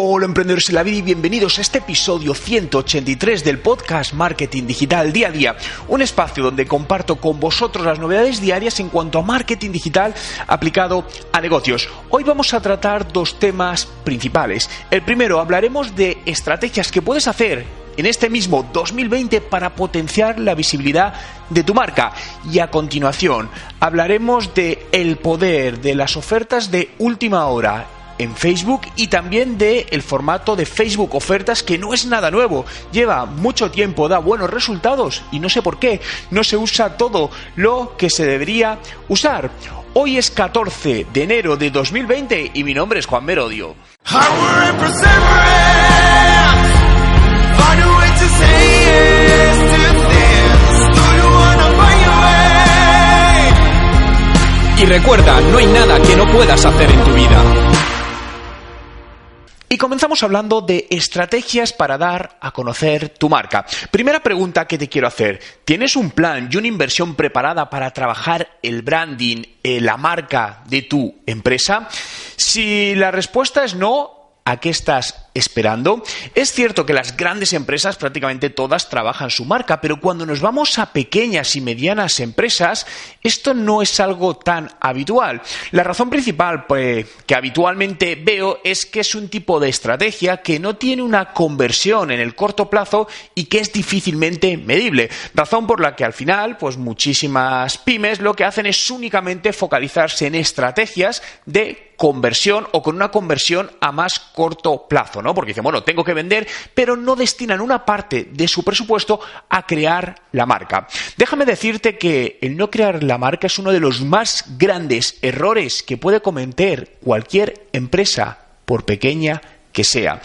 Hola emprendedores en la vida y bienvenidos a este episodio 183 del podcast Marketing Digital Día a Día, un espacio donde comparto con vosotros las novedades diarias en cuanto a marketing digital aplicado a negocios. Hoy vamos a tratar dos temas principales. El primero, hablaremos de estrategias que puedes hacer en este mismo 2020 para potenciar la visibilidad de tu marca. Y a continuación hablaremos de el poder de las ofertas de última hora en Facebook y también de el formato de Facebook ofertas que no es nada nuevo, lleva mucho tiempo, da buenos resultados y no sé por qué no se usa todo lo que se debería usar. Hoy es 14 de enero de 2020 y mi nombre es Juan Merodio. Y recuerda, no hay nada que no puedas hacer en tu vida. Y comenzamos hablando de estrategias para dar a conocer tu marca. Primera pregunta que te quiero hacer. ¿Tienes un plan y una inversión preparada para trabajar el branding, eh, la marca de tu empresa? Si la respuesta es no, ¿a qué estás esperando? Es cierto que las grandes empresas, prácticamente todas, trabajan su marca, pero cuando nos vamos a pequeñas y medianas empresas, esto no es algo tan habitual. La razón principal pues, que habitualmente veo es que es un tipo de estrategia que no tiene una conversión en el corto plazo y que es difícilmente medible. Razón por la que al final, pues muchísimas pymes lo que hacen es únicamente focalizarse en estrategias de conversión o con una conversión a más corto plazo, ¿no? Porque dicen, bueno, tengo que vender, pero no destinan una parte de su presupuesto a crear la marca. Déjame decirte que el no crear la marca es uno de los más grandes errores que puede cometer cualquier empresa, por pequeña que sea.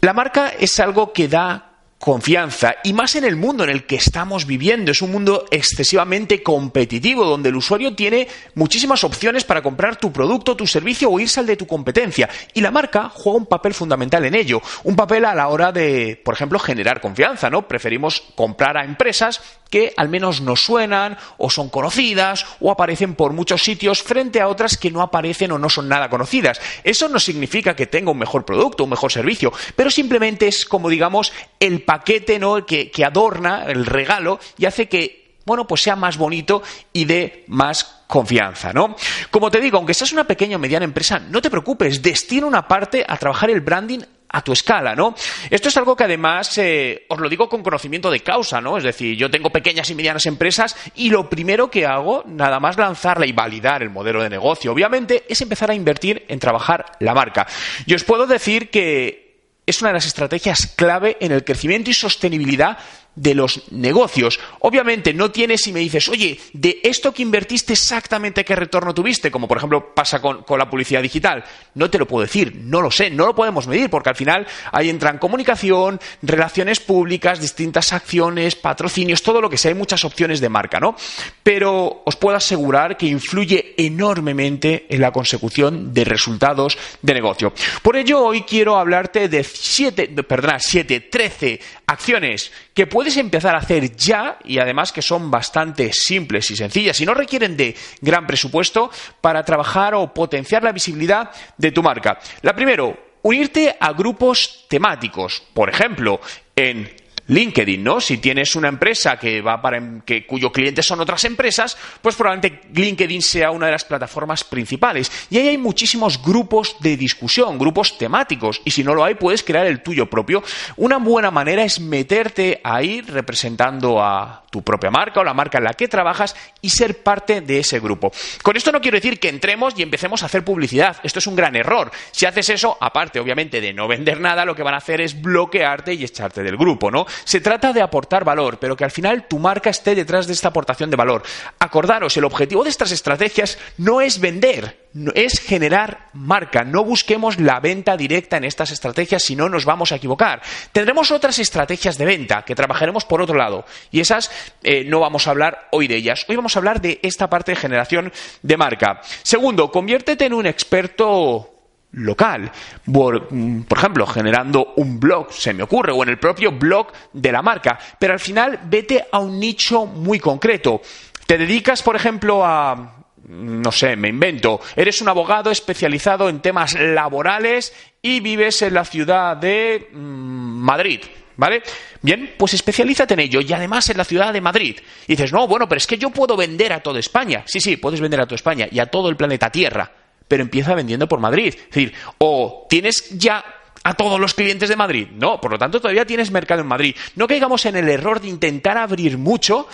La marca es algo que da confianza y más en el mundo en el que estamos viviendo. Es un mundo excesivamente competitivo donde el usuario tiene muchísimas opciones para comprar tu producto, tu servicio o irse al de tu competencia. Y la marca juega un papel fundamental en ello. Un papel a la hora de, por ejemplo, generar confianza, ¿no? Preferimos comprar a empresas que al menos nos suenan o son conocidas o aparecen por muchos sitios frente a otras que no aparecen o no son nada conocidas. Eso no significa que tenga un mejor producto, un mejor servicio, pero simplemente es como digamos el paquete ¿no? que, que adorna el regalo y hace que bueno, pues sea más bonito y dé más confianza, ¿no? Como te digo, aunque seas una pequeña o mediana empresa, no te preocupes, destina una parte a trabajar el branding a tu escala, ¿no? Esto es algo que además eh, os lo digo con conocimiento de causa, ¿no? Es decir, yo tengo pequeñas y medianas empresas y lo primero que hago, nada más lanzarla y validar el modelo de negocio, obviamente, es empezar a invertir en trabajar la marca. Y os puedo decir que es una de las estrategias clave en el crecimiento y sostenibilidad de los negocios. Obviamente no tienes y me dices, oye, de esto que invertiste exactamente qué retorno tuviste, como por ejemplo pasa con, la publicidad digital, no te lo puedo decir, no lo sé, no lo podemos medir, porque al final ahí entran comunicación, relaciones públicas, distintas acciones, patrocinios, todo lo que sea, hay muchas opciones de marca, ¿no? Pero os puedo asegurar que influye enormemente en la consecución de resultados de negocio. Por ello, hoy quiero hablarte de siete, perdona, siete, trece acciones que puedes empezar a hacer ya y además que son bastante simples y sencillas y no requieren de gran presupuesto para trabajar o potenciar la visibilidad de tu marca. La primero, unirte a grupos temáticos. Por ejemplo, en LinkedIn, ¿no? Si tienes una empresa que va para que cuyo cliente son otras empresas, pues probablemente LinkedIn sea una de las plataformas principales. Y ahí hay muchísimos grupos de discusión, grupos temáticos, y si no lo hay, puedes crear el tuyo propio. Una buena manera es meterte ahí representando a tu propia marca o la marca en la que trabajas y ser parte de ese grupo. Con esto no quiero decir que entremos y empecemos a hacer publicidad. Esto es un gran error. Si haces eso, aparte obviamente de no vender nada, lo que van a hacer es bloquearte y echarte del grupo, ¿no? Se trata de aportar valor, pero que al final tu marca esté detrás de esta aportación de valor. Acordaros, el objetivo de estas estrategias no es vender, es generar marca. No busquemos la venta directa en estas estrategias, si no nos vamos a equivocar. Tendremos otras estrategias de venta que trabajaremos por otro lado y esas eh, no vamos a hablar hoy de ellas. Hoy vamos a hablar de esta parte de generación de marca. Segundo, conviértete en un experto local. Por, mm, por, ejemplo, generando un blog, se me ocurre, o en el propio blog de la marca. Pero al final vete a un nicho muy concreto. Te dedicas, por ejemplo, a no sé, me invento, eres un abogado especializado en temas laborales y vives en la ciudad de mm, Madrid. ¿Vale? Bien, pues especialízate en ello y además en la ciudad de Madrid. Y dices, no, bueno, pero es que yo puedo vender a toda España. Sí, sí, puedes vender a toda España y a todo el planeta Tierra, pero empieza vendiendo por Madrid. Es decir, o tienes ya a todos los clientes de Madrid. No, por lo tanto todavía tienes mercado en Madrid. No caigamos en el error de intentar abrir mucho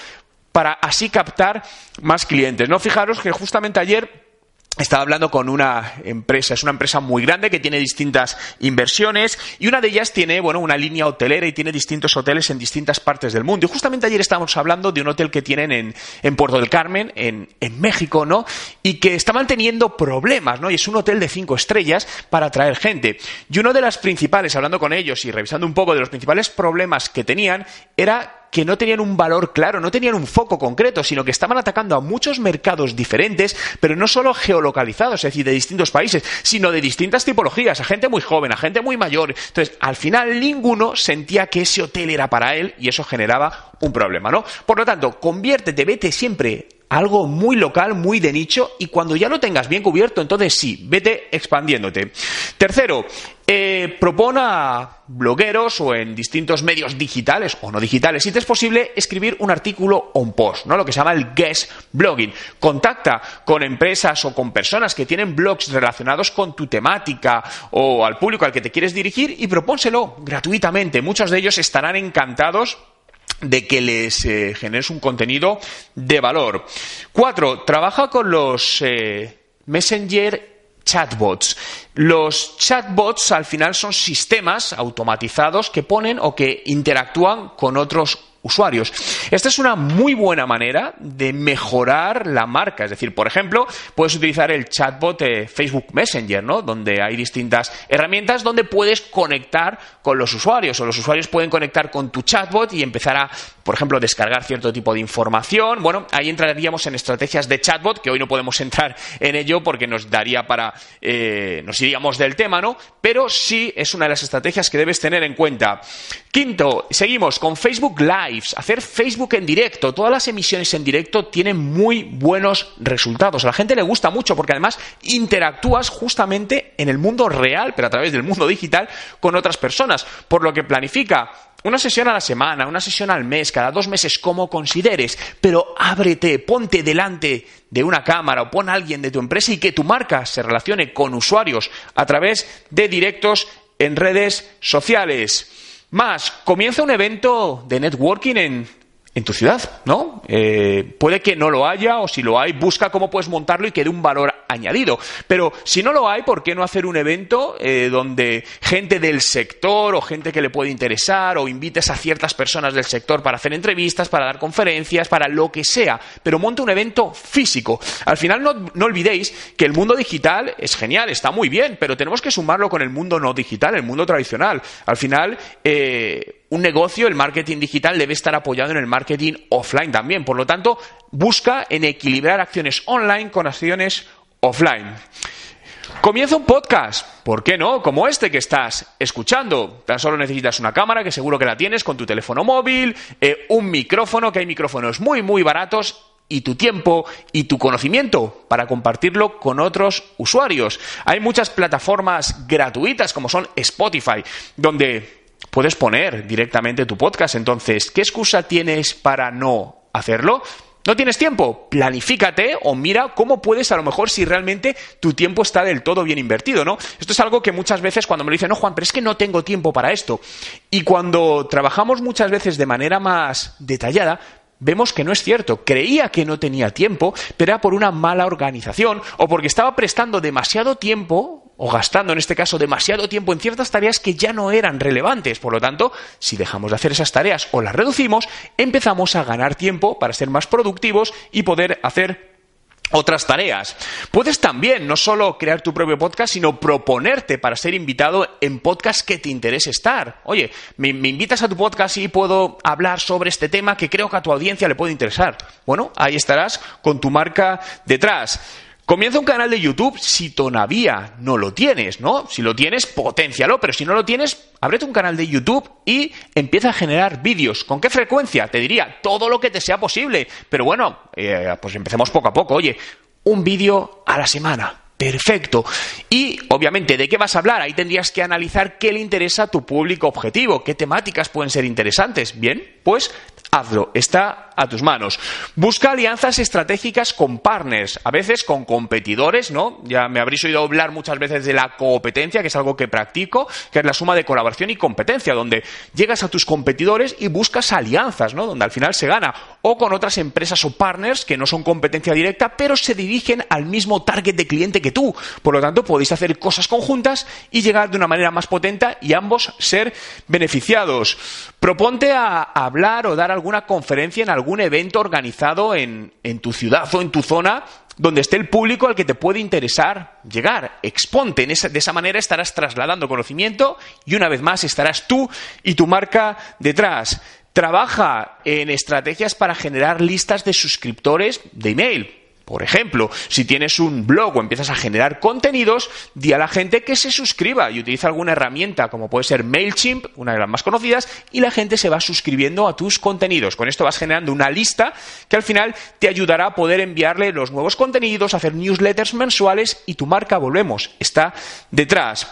para así captar más clientes. No fijaros que justamente ayer estaba hablando con una empresa, es una empresa muy grande que tiene distintas inversiones y una de ellas tiene, bueno, una línea hotelera y tiene distintos hoteles en distintas partes del mundo. Y justamente ayer estábamos hablando de un hotel que tienen en, en Puerto del Carmen, en, en, México, ¿no? Y que estaban teniendo problemas, ¿no? Y es un hotel de cinco estrellas para atraer gente. Y uno de las principales, hablando con ellos y revisando un poco de los principales problemas que tenían, era que no tenían un valor claro, no tenían un foco concreto, sino que estaban atacando a muchos mercados diferentes, pero no solo geolocalizados, es decir, de distintos países, sino de distintas tipologías, a gente muy joven, a gente muy mayor. Entonces, al final ninguno sentía que ese hotel era para él y eso generaba un problema, ¿no? Por lo tanto, conviértete, vete siempre algo muy local, muy de nicho, y cuando ya lo tengas bien cubierto, entonces sí, vete expandiéndote. Tercero, eh, propone a blogueros o en distintos medios digitales o no digitales, si te es posible, escribir un artículo o un post, ¿no? Lo que se llama el guest blogging. Contacta con empresas o con personas que tienen blogs relacionados con tu temática o al público al que te quieres dirigir y propónselo gratuitamente. Muchos de ellos estarán encantados de que les eh, generes un contenido de valor. Cuatro, trabaja con los eh, Messenger chatbots. Los chatbots al final son sistemas automatizados que ponen o que interactúan con otros usuarios. Esta es una muy buena manera de mejorar la marca. Es decir, por ejemplo, puedes utilizar el chatbot de Facebook Messenger, ¿no? Donde hay distintas herramientas donde puedes conectar con los usuarios o los usuarios pueden conectar con tu chatbot y empezar a, por ejemplo, descargar cierto tipo de información. Bueno, ahí entraríamos en estrategias de chatbot, que hoy no podemos entrar en ello porque nos daría para, eh, nos iríamos del tema, ¿no? Pero sí es una de las estrategias que debes tener en cuenta. Quinto, seguimos con Facebook Live hacer Facebook en directo, todas las emisiones en directo tienen muy buenos resultados. A la gente le gusta mucho porque además interactúas justamente en el mundo real, pero a través del mundo digital, con otras personas. Por lo que planifica una sesión a la semana, una sesión al mes, cada dos meses, como consideres, pero ábrete, ponte delante de una cámara o pon a alguien de tu empresa y que tu marca se relacione con usuarios a través de directos en redes sociales. Más, comienza un evento de networking en, en tu ciudad, ¿no? Eh, puede que no lo haya o si lo hay, busca cómo puedes montarlo y que dé un valor añadido. Pero si no lo hay, ¿por qué no hacer un evento eh, donde gente del sector o gente que le puede interesar o invites a ciertas personas del sector para hacer entrevistas, para dar conferencias, para lo que sea? Pero monta un evento físico. Al final no, no olvidéis que el mundo digital es genial, está muy bien, pero tenemos que sumarlo con el mundo no digital, el mundo tradicional. Al final, eh, un negocio, el marketing digital debe estar apoyado en el marketing offline también. Por lo tanto, busca en equilibrar acciones online con acciones offline. Comienza un podcast, ¿por qué no? Como este que estás escuchando. Tan solo necesitas una cámara, que seguro que la tienes, con tu teléfono móvil, eh, un micrófono, que hay micrófonos muy, muy baratos, y tu tiempo y tu conocimiento para compartirlo con otros usuarios. Hay muchas plataformas gratuitas como son Spotify, donde puedes poner directamente tu podcast. Entonces, ¿qué excusa tienes para no hacerlo? ¿No tienes tiempo? Planifícate o mira cómo puedes, a lo mejor, si realmente tu tiempo está del todo bien invertido, ¿no? Esto es algo que muchas veces cuando me dicen, no, Juan, pero es que no tengo tiempo para esto. Y cuando trabajamos muchas veces de manera más detallada, vemos que no es cierto. Creía que no tenía tiempo, pero era por una mala organización o porque estaba prestando demasiado tiempo o gastando en este caso demasiado tiempo en ciertas tareas que ya no eran relevantes. Por lo tanto, si dejamos de hacer esas tareas o las reducimos, empezamos a ganar tiempo para ser más productivos y poder hacer otras tareas. Puedes también no solo crear tu propio podcast, sino proponerte para ser invitado en podcast que te interese estar. Oye, me, me, invitas a tu podcast y puedo hablar sobre este tema que creo que a tu audiencia le puede interesar. Bueno, ahí estarás con tu marca detrás. Comienza un canal de YouTube si todavía no lo tienes, ¿no? Si lo tienes, potencialo, pero si no lo tienes, ábrete un canal de YouTube y empieza a generar vídeos. ¿Con qué frecuencia? Te diría, todo lo que te sea posible. Pero bueno, eh, pues empecemos poco a poco. Oye, un vídeo a la semana. Perfecto. Y obviamente, ¿de qué vas a hablar? Ahí tendrías que analizar qué le interesa a tu público objetivo, qué temáticas pueden ser interesantes. Bien, pues hazlo, está a tus manos. Busca alianzas estratégicas con partners, a veces con competidores, ¿no? Ya me habréis oído hablar muchas veces de la competencia, que es algo que practico, que es la suma de colaboración y competencia, donde llegas a tus competidores y buscas alianzas, ¿no? Donde al final se gana, o con otras empresas o partners que no son competencia directa, pero se dirigen al mismo target de cliente que tú. Por lo tanto, podéis hacer cosas conjuntas y llegar de una manera más potente y ambos ser beneficiados. Proponte a hablar o dar alguna conferencia en algún evento organizado en, tu ciudad o en tu zona donde esté el público al que te puede interesar llegar. Exponte, de esa manera estarás trasladando conocimiento y una vez más estarás tú y tu marca detrás. Trabaja en estrategias para generar listas de suscriptores de email. Por ejemplo, si tienes un blog o empiezas a generar contenidos, di a la gente que se suscriba y utiliza alguna herramienta como puede ser MailChimp, una de las más conocidas, y la gente se va suscribiendo a tus contenidos. Con esto vas generando una lista que al final te ayudará a poder enviarle los nuevos contenidos, hacer newsletters mensuales y tu marca, volvemos, está detrás.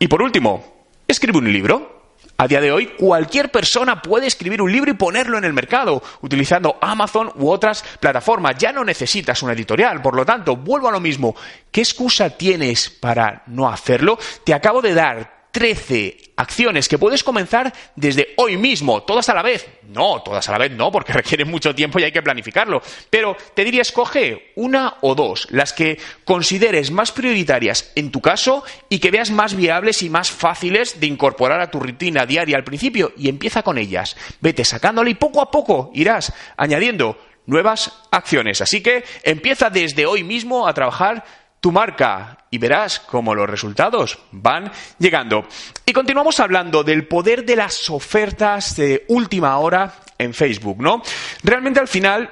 Y por último, escribe un libro. A día de hoy, cualquier persona puede escribir un libro y ponerlo en el mercado, utilizando Amazon u otras plataformas. Ya no necesitas una editorial, por lo tanto, vuelvo a lo mismo. ¿Qué excusa tienes para no hacerlo? Te acabo de dar 13 acciones que puedes comenzar desde hoy mismo, todas a la vez. No, todas a la vez no, porque requieren mucho tiempo y hay que planificarlo. Pero te diría, escoge una o dos, las que consideres más prioritarias en tu caso y que veas más viables y más fáciles de incorporar a tu rutina diaria al principio y empieza con ellas. Vete sacándole y poco a poco irás añadiendo nuevas acciones. Así que empieza desde hoy mismo a trabajar tu marca y verás cómo los resultados van llegando. Y continuamos hablando del poder de las ofertas de última hora en Facebook, ¿no? Realmente al final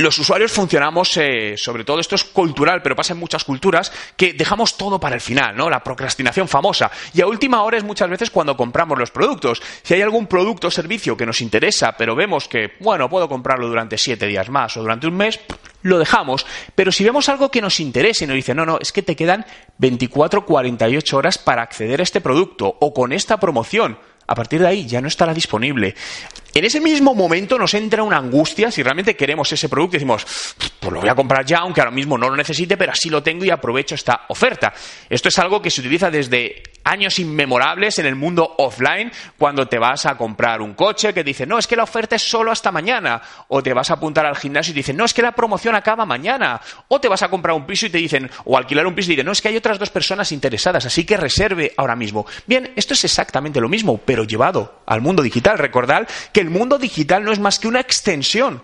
los usuarios funcionamos, eh, sobre todo esto es cultural, pero pasa en muchas culturas, que dejamos todo para el final, ¿no? La procrastinación famosa. Y a última hora es muchas veces cuando compramos los productos. Si hay algún producto o servicio que nos interesa, pero vemos que, bueno, puedo comprarlo durante siete días más o durante un mes, lo dejamos, pero si vemos algo que nos interese y nos dice, no, no, es que te quedan 24, 48 horas para acceder a este producto o con esta promoción, a partir de ahí ya no estará disponible. En ese mismo momento nos entra una angustia si realmente queremos ese producto y decimos, pues lo voy a comprar ya, aunque ahora mismo no lo necesite, pero así lo tengo y aprovecho esta oferta. Esto es algo que se utiliza desde años inmemorables en el mundo offline, cuando te vas a comprar un coche que dice, no, es que la oferta es solo hasta mañana, o te vas a apuntar al gimnasio y te dicen, no, es que la promoción acaba mañana, o te vas a comprar un piso y te dicen, o alquilar un piso y dicen, no, es que hay otras dos personas interesadas, así que reserve ahora mismo. Bien, esto es exactamente lo mismo, pero llevado al mundo digital. Recordad que el mundo digital no es más que una extensión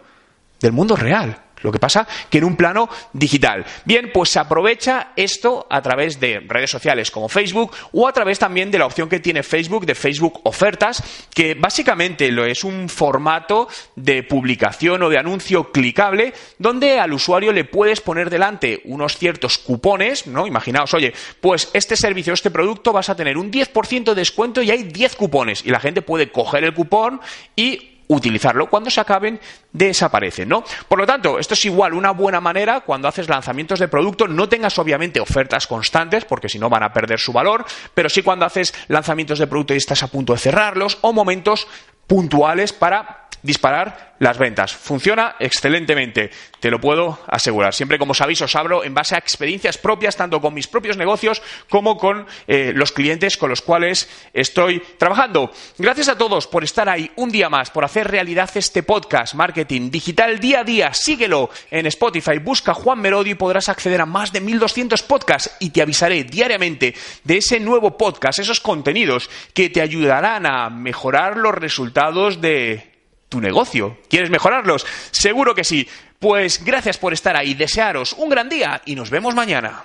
del mundo real. Lo que pasa que en un plano digital. Bien, pues se aprovecha esto a través de redes sociales como Facebook o a través también de la opción que tiene Facebook de Facebook Ofertas, que básicamente lo es un formato de publicación o de anuncio clicable donde al usuario le puedes poner delante unos ciertos cupones, ¿no? Imaginaos, oye, pues este servicio, este producto vas a tener un 10% de descuento y hay 10 cupones y la gente puede coger el cupón y utilizarlo. Cuando se acaben, desaparecen, ¿no? Por lo tanto, esto es igual una buena manera cuando haces lanzamientos de producto. No tengas obviamente ofertas constantes, porque si no van a perder su valor, pero sí cuando haces lanzamientos de producto y estás a punto de cerrarlos, o momentos puntuales para disparar las ventas. Funciona excelentemente, te lo puedo asegurar. Siempre, como sabéis, os hablo en base a experiencias propias, tanto con mis propios negocios como con eh, los clientes con los cuales estoy trabajando. Gracias a todos por estar ahí un día más, por hacer realidad este podcast, Marketing Digital Día a Día. Síguelo en Spotify, busca Juan Merodio y podrás acceder a más de 1200 podcasts y te avisaré diariamente de ese nuevo podcast, esos contenidos que te ayudarán a mejorar los resultados de tu negocio. ¿Quieres mejorarlos? Seguro que sí. Pues gracias por estar ahí, desearos un gran día y nos vemos mañana.